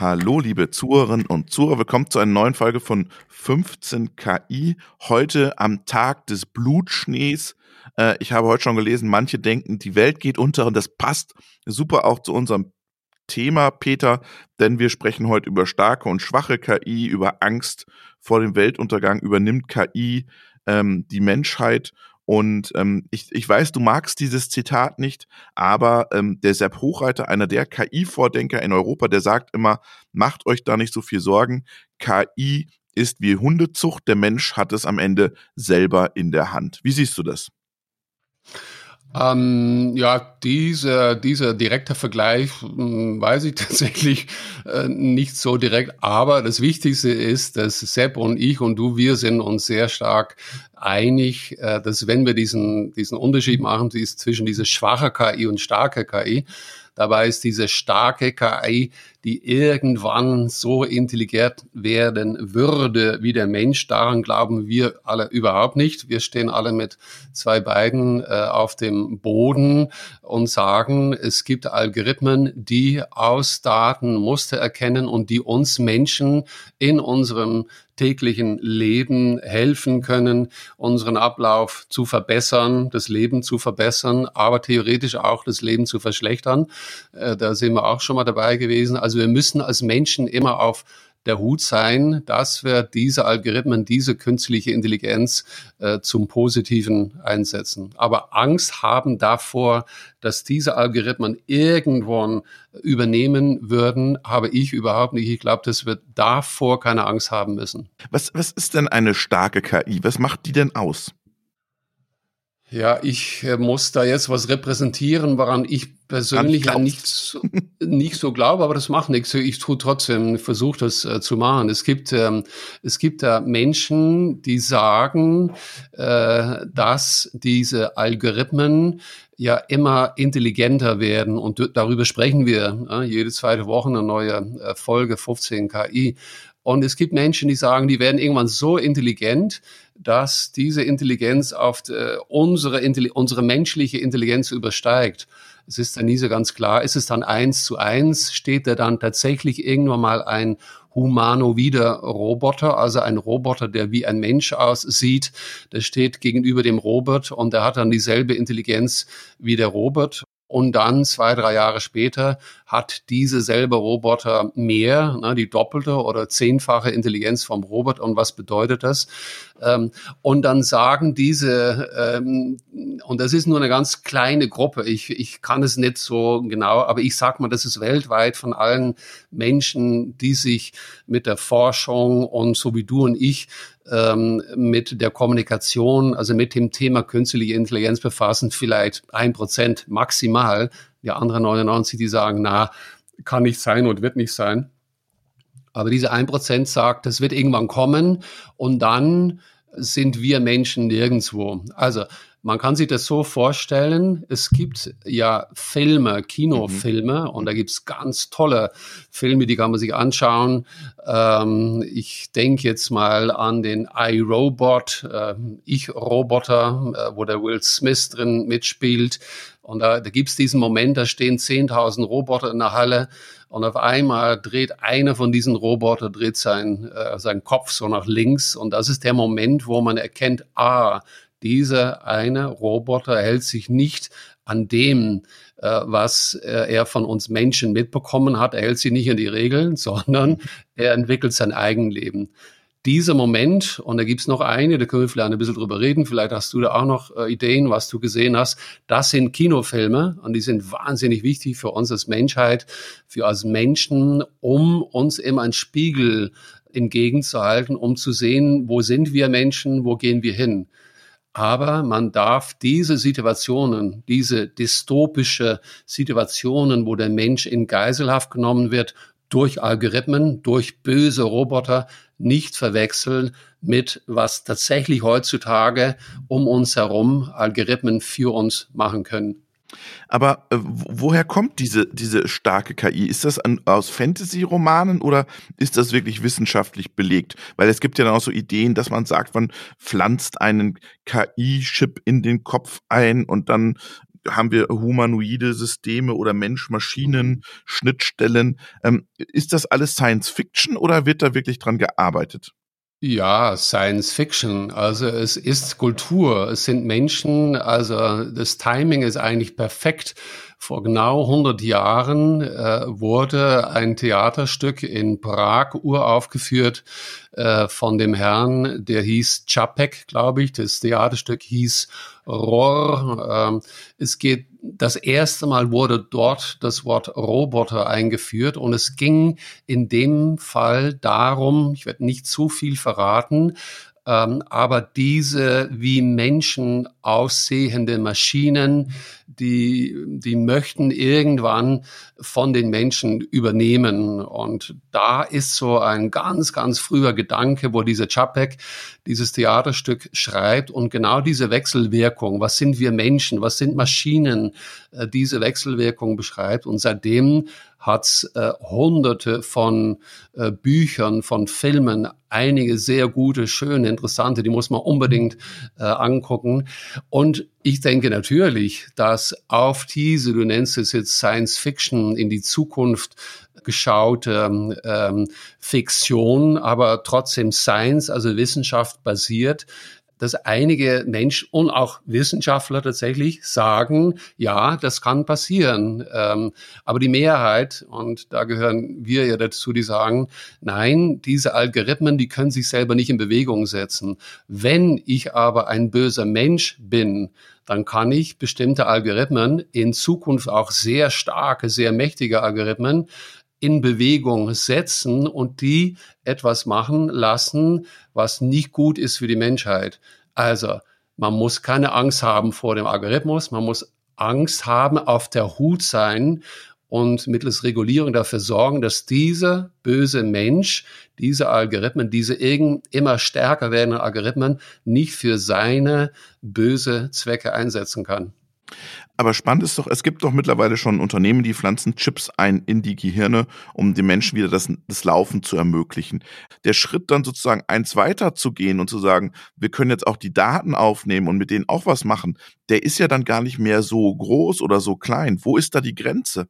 Hallo, liebe Zuhörerinnen und Zuhörer. Willkommen zu einer neuen Folge von 15 KI. Heute am Tag des Blutschnees. Äh, ich habe heute schon gelesen, manche denken, die Welt geht unter und das passt super auch zu unserem Thema, Peter, denn wir sprechen heute über starke und schwache KI, über Angst vor dem Weltuntergang. Übernimmt KI ähm, die Menschheit? Und ähm, ich, ich weiß, du magst dieses Zitat nicht, aber ähm, der Sepp Hochreiter, einer der KI-Vordenker in Europa, der sagt immer, macht euch da nicht so viel Sorgen. KI ist wie Hundezucht, der Mensch hat es am Ende selber in der Hand. Wie siehst du das? Ähm, ja, dieser, dieser direkte Vergleich hm, weiß ich tatsächlich äh, nicht so direkt, aber das Wichtigste ist, dass Sepp und ich und du, wir sind uns sehr stark einig, äh, dass wenn wir diesen, diesen Unterschied machen zwischen dieser schwache KI und starke KI, Dabei ist diese starke KI, die irgendwann so intelligent werden würde wie der Mensch. Daran glauben wir alle überhaupt nicht. Wir stehen alle mit zwei Beinen äh, auf dem Boden und sagen, es gibt Algorithmen, die aus Daten Muster erkennen und die uns Menschen in unserem täglichen Leben helfen können, unseren Ablauf zu verbessern, das Leben zu verbessern, aber theoretisch auch das Leben zu verschlechtern. Äh, da sind wir auch schon mal dabei gewesen. Also wir müssen als Menschen immer auf der Hut sein, dass wir diese Algorithmen, diese künstliche Intelligenz äh, zum Positiven einsetzen. Aber Angst haben davor, dass diese Algorithmen irgendwann übernehmen würden, habe ich überhaupt nicht. Ich glaube, dass wir davor keine Angst haben müssen. Was, was ist denn eine starke KI? Was macht die denn aus? Ja, ich äh, muss da jetzt was repräsentieren, woran ich persönlich ja nicht so, nicht so glaube, aber das macht nichts. Ich tue trotzdem, versuche das äh, zu machen. Es gibt, ähm, es gibt da Menschen, die sagen, äh, dass diese Algorithmen ja immer intelligenter werden und darüber sprechen wir äh, jede zweite Woche eine neue äh, Folge 15 KI. Und es gibt Menschen, die sagen, die werden irgendwann so intelligent, dass diese Intelligenz auf äh, unsere, unsere menschliche Intelligenz übersteigt. Es ist dann nie so ganz klar, ist es dann eins zu eins, steht da dann tatsächlich irgendwann mal ein humanoider Roboter, also ein Roboter, der wie ein Mensch aussieht, der steht gegenüber dem Robot und der hat dann dieselbe Intelligenz wie der Robot. Und dann zwei, drei Jahre später hat diese selbe Roboter mehr, ne, die doppelte oder zehnfache Intelligenz vom Robot. Und was bedeutet das? Ähm, und dann sagen diese, ähm, und das ist nur eine ganz kleine Gruppe, ich, ich kann es nicht so genau, aber ich sag mal, das ist weltweit von allen Menschen, die sich mit der Forschung und so wie du und ich ähm, mit der Kommunikation, also mit dem Thema künstliche Intelligenz befassen, vielleicht ein Prozent maximal. Die anderen 99, die sagen, na, kann nicht sein und wird nicht sein. Aber diese ein Prozent sagt, das wird irgendwann kommen und dann sind wir Menschen nirgendwo. Also man kann sich das so vorstellen, es gibt ja Filme, Kinofilme mhm. und da gibt's ganz tolle Filme, die kann man sich anschauen. Ähm, ich denke jetzt mal an den iRobot, äh, Ich-Roboter, äh, wo der Will Smith drin mitspielt. Und da, da gibt's diesen Moment, da stehen 10.000 Roboter in der Halle und auf einmal dreht einer von diesen Roboter dreht sein, äh, seinen Kopf so nach links und das ist der Moment, wo man erkennt, ah, dieser eine Roboter hält sich nicht an dem, äh, was äh, er von uns Menschen mitbekommen hat. Er hält sich nicht an die Regeln, sondern er entwickelt sein Eigenleben. Dieser Moment, und da gibt's noch eine, da können wir vielleicht ein bisschen drüber reden, vielleicht hast du da auch noch äh, Ideen, was du gesehen hast. Das sind Kinofilme und die sind wahnsinnig wichtig für uns als Menschheit, für als Menschen, um uns immer einen Spiegel entgegenzuhalten, um zu sehen, wo sind wir Menschen, wo gehen wir hin. Aber man darf diese Situationen, diese dystopische Situationen, wo der Mensch in Geiselhaft genommen wird, durch Algorithmen, durch böse Roboter nicht verwechseln mit was tatsächlich heutzutage um uns herum Algorithmen für uns machen können. Aber äh, woher kommt diese, diese starke KI? Ist das an, aus Fantasy-Romanen oder ist das wirklich wissenschaftlich belegt? Weil es gibt ja dann auch so Ideen, dass man sagt, man pflanzt einen KI-Chip in den Kopf ein und dann haben wir humanoide Systeme oder Mensch-Maschinen-Schnittstellen. Ähm, ist das alles Science Fiction oder wird da wirklich dran gearbeitet? Ja, Science Fiction. Also es ist Kultur, es sind Menschen, also das Timing ist eigentlich perfekt. Vor genau 100 Jahren äh, wurde ein Theaterstück in Prag uraufgeführt äh, von dem Herrn, der hieß Čapek, glaube ich. Das Theaterstück hieß Rohr. Ähm, es geht, das erste Mal wurde dort das Wort Roboter eingeführt und es ging in dem Fall darum, ich werde nicht zu viel verraten, aber diese wie Menschen aussehende Maschinen, die, die möchten irgendwann von den Menschen übernehmen. Und da ist so ein ganz, ganz früher Gedanke, wo dieser Čapek dieses Theaterstück schreibt und genau diese Wechselwirkung, was sind wir Menschen, was sind Maschinen, äh, diese Wechselwirkung beschreibt. Und seitdem hat äh, hunderte von äh, Büchern, von Filmen, einige sehr gute, schöne, interessante, die muss man unbedingt äh, angucken. Und ich denke natürlich, dass auf diese, du nennst es jetzt Science Fiction, in die Zukunft geschaute ähm, Fiktion, aber trotzdem Science, also Wissenschaft basiert, dass einige Menschen und auch Wissenschaftler tatsächlich sagen, ja, das kann passieren. Ähm, aber die Mehrheit, und da gehören wir ja dazu, die sagen, nein, diese Algorithmen, die können sich selber nicht in Bewegung setzen. Wenn ich aber ein böser Mensch bin, dann kann ich bestimmte Algorithmen in Zukunft auch sehr starke, sehr mächtige Algorithmen in Bewegung setzen und die etwas machen lassen, was nicht gut ist für die Menschheit. Also, man muss keine Angst haben vor dem Algorithmus, man muss Angst haben, auf der Hut sein und mittels Regulierung dafür sorgen, dass dieser böse Mensch, diese Algorithmen, diese immer stärker werdenden Algorithmen nicht für seine böse Zwecke einsetzen kann. Aber spannend ist doch, es gibt doch mittlerweile schon Unternehmen, die pflanzen Chips ein in die Gehirne, um den Menschen wieder das, das Laufen zu ermöglichen. Der Schritt dann sozusagen eins weiter zu gehen und zu sagen, wir können jetzt auch die Daten aufnehmen und mit denen auch was machen, der ist ja dann gar nicht mehr so groß oder so klein. Wo ist da die Grenze?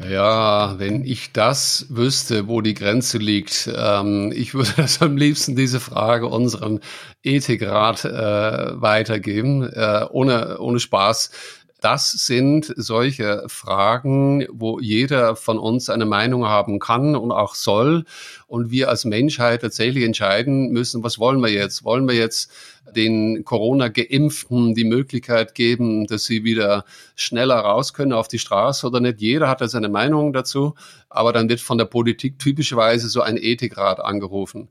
Ja, wenn ich das wüsste, wo die Grenze liegt, ähm, ich würde das am liebsten diese Frage unserem Ethikrat äh, weitergeben, äh, ohne, ohne Spaß. Das sind solche Fragen, wo jeder von uns eine Meinung haben kann und auch soll. Und wir als Menschheit tatsächlich entscheiden müssen, was wollen wir jetzt? Wollen wir jetzt den Corona-Geimpften die Möglichkeit geben, dass sie wieder schneller raus können auf die Straße oder nicht? Jeder hat da seine Meinung dazu. Aber dann wird von der Politik typischerweise so ein Ethikrat angerufen.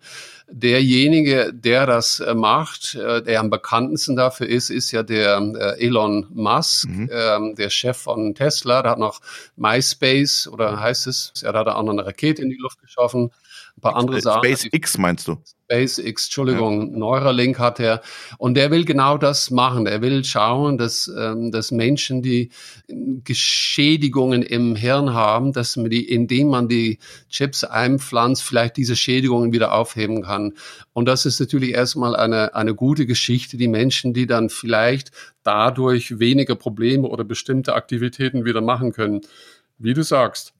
Derjenige, der das äh, macht, äh, der am bekanntesten dafür ist, ist ja der äh, Elon Musk, mhm. Ähm, der Chef von Tesla. Der hat noch MySpace oder heißt es, er hat auch noch eine Rakete in die Luft geschaffen ein paar andere Sachen. SpaceX meinst du? SpaceX, Entschuldigung, ja. Neuralink hat er. Und der will genau das machen. Er will schauen, dass, ähm, dass Menschen, die Geschädigungen im Hirn haben, dass man die, indem man die Chips einpflanzt, vielleicht diese Schädigungen wieder aufheben kann. Und das ist natürlich erstmal eine, eine gute Geschichte. Die Menschen, die dann vielleicht dadurch weniger Probleme oder bestimmte Aktivitäten wieder machen können. Wie du sagst,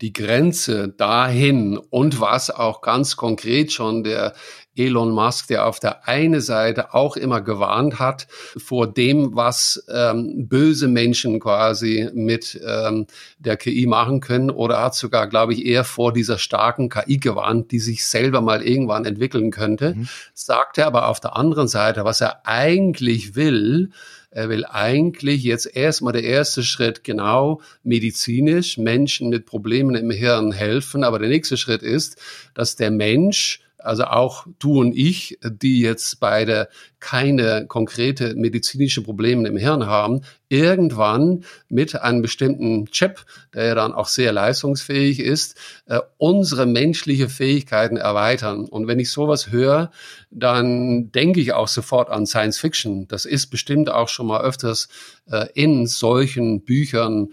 die Grenze dahin und was auch ganz konkret schon der Elon Musk, der auf der einen Seite auch immer gewarnt hat vor dem, was ähm, böse Menschen quasi mit ähm, der KI machen können, oder hat sogar, glaube ich, eher vor dieser starken KI gewarnt, die sich selber mal irgendwann entwickeln könnte, mhm. sagt er aber auf der anderen Seite, was er eigentlich will, er will eigentlich jetzt erstmal der erste Schritt genau medizinisch Menschen mit Problemen im Hirn helfen. Aber der nächste Schritt ist, dass der Mensch also auch du und ich, die jetzt beide keine konkrete medizinische Probleme im Hirn haben, irgendwann mit einem bestimmten Chip, der ja dann auch sehr leistungsfähig ist, äh, unsere menschliche Fähigkeiten erweitern. Und wenn ich sowas höre, dann denke ich auch sofort an Science Fiction. Das ist bestimmt auch schon mal öfters äh, in solchen Büchern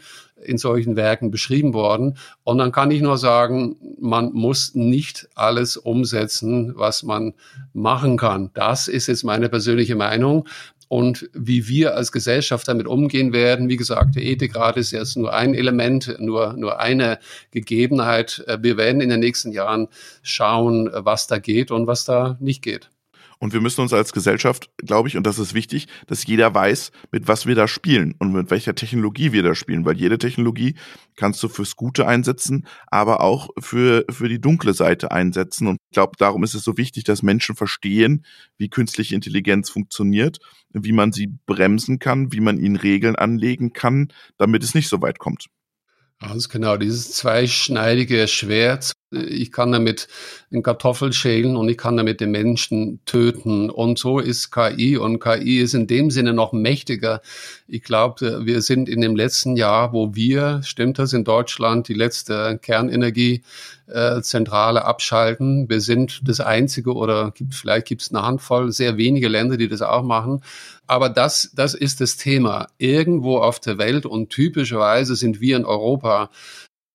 in solchen Werken beschrieben worden. Und dann kann ich nur sagen, man muss nicht alles umsetzen, was man machen kann. Das ist jetzt meine persönliche Meinung. und wie wir als Gesellschaft damit umgehen werden. Wie gesagt, der Ethikrat ist jetzt nur ein Element, nur, nur eine Gegebenheit. Wir werden in den nächsten Jahren schauen, was da geht und was da nicht geht. Und wir müssen uns als Gesellschaft, glaube ich, und das ist wichtig, dass jeder weiß, mit was wir da spielen und mit welcher Technologie wir da spielen, weil jede Technologie kannst du fürs Gute einsetzen, aber auch für, für die dunkle Seite einsetzen. Und ich glaube, darum ist es so wichtig, dass Menschen verstehen, wie künstliche Intelligenz funktioniert, wie man sie bremsen kann, wie man ihnen Regeln anlegen kann, damit es nicht so weit kommt. Ganz genau, dieses zweischneidige Schwert. Ich kann damit einen Kartoffel schälen und ich kann damit den Menschen töten. Und so ist KI. Und KI ist in dem Sinne noch mächtiger. Ich glaube, wir sind in dem letzten Jahr, wo wir, stimmt das, in Deutschland die letzte Kernenergiezentrale abschalten. Wir sind das einzige oder gibt, vielleicht gibt es eine Handvoll, sehr wenige Länder, die das auch machen. Aber das, das ist das Thema. Irgendwo auf der Welt und typischerweise sind wir in Europa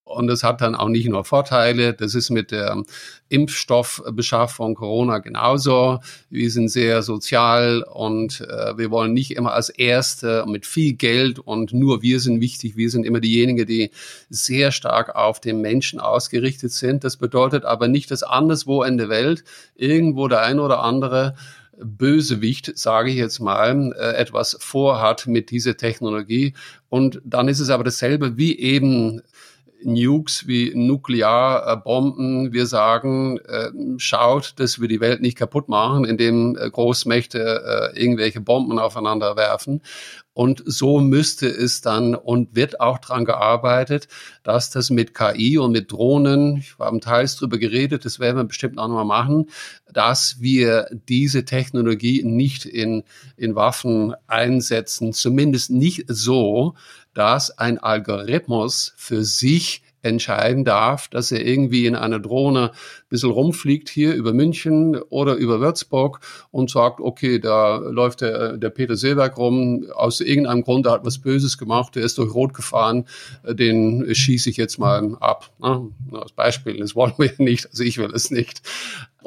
und es hat dann auch nicht nur Vorteile. Das ist mit der Impfstoffbeschaffung Corona genauso. Wir sind sehr sozial und äh, wir wollen nicht immer als Erste mit viel Geld und nur wir sind wichtig. Wir sind immer diejenigen, die sehr stark auf den Menschen ausgerichtet sind. Das bedeutet aber nicht, dass anderswo in der Welt irgendwo der ein oder andere Bösewicht, sage ich jetzt mal, äh, etwas vorhat mit dieser Technologie. Und dann ist es aber dasselbe wie eben Nukes wie Nuklearbomben. Wir sagen, äh, schaut, dass wir die Welt nicht kaputt machen, indem äh, Großmächte irgendwelche Bomben aufeinander werfen. Und so müsste es dann und wird auch dran gearbeitet, dass das mit KI und mit Drohnen, ich habe teils drüber geredet, das werden wir bestimmt auch nochmal machen, dass wir diese Technologie nicht in, in Waffen einsetzen, zumindest nicht so, dass ein Algorithmus für sich entscheiden darf, dass er irgendwie in einer Drohne ein bisschen rumfliegt hier über München oder über Würzburg und sagt, okay, da läuft der, der Peter Seeberg rum, aus irgendeinem Grund, der hat was Böses gemacht, der ist durch Rot gefahren, den schieße ich jetzt mal ab. Ne? Als Beispiel, das wollen wir nicht, also ich will es nicht.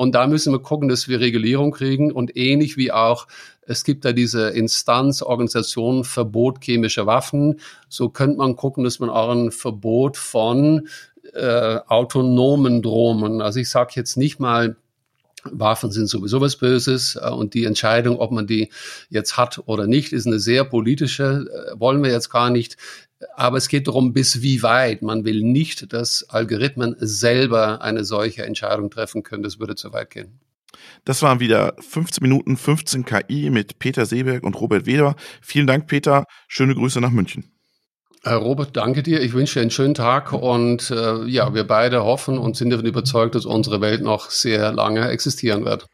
Und da müssen wir gucken, dass wir Regulierung kriegen und ähnlich wie auch es gibt da diese Instanz, Organisation Verbot chemischer Waffen. So könnte man gucken, dass man auch ein Verbot von äh, autonomen Drohnen, also ich sage jetzt nicht mal, Waffen sind sowieso was Böses äh, und die Entscheidung, ob man die jetzt hat oder nicht, ist eine sehr politische, äh, wollen wir jetzt gar nicht. Aber es geht darum, bis wie weit. Man will nicht, dass Algorithmen selber eine solche Entscheidung treffen können. Das würde zu weit gehen. Das waren wieder 15 Minuten 15 KI mit Peter Seeberg und Robert Weder. Vielen Dank, Peter. Schöne Grüße nach München. Herr Robert, danke dir. Ich wünsche dir einen schönen Tag und äh, ja, wir beide hoffen und sind davon überzeugt, dass unsere Welt noch sehr lange existieren wird.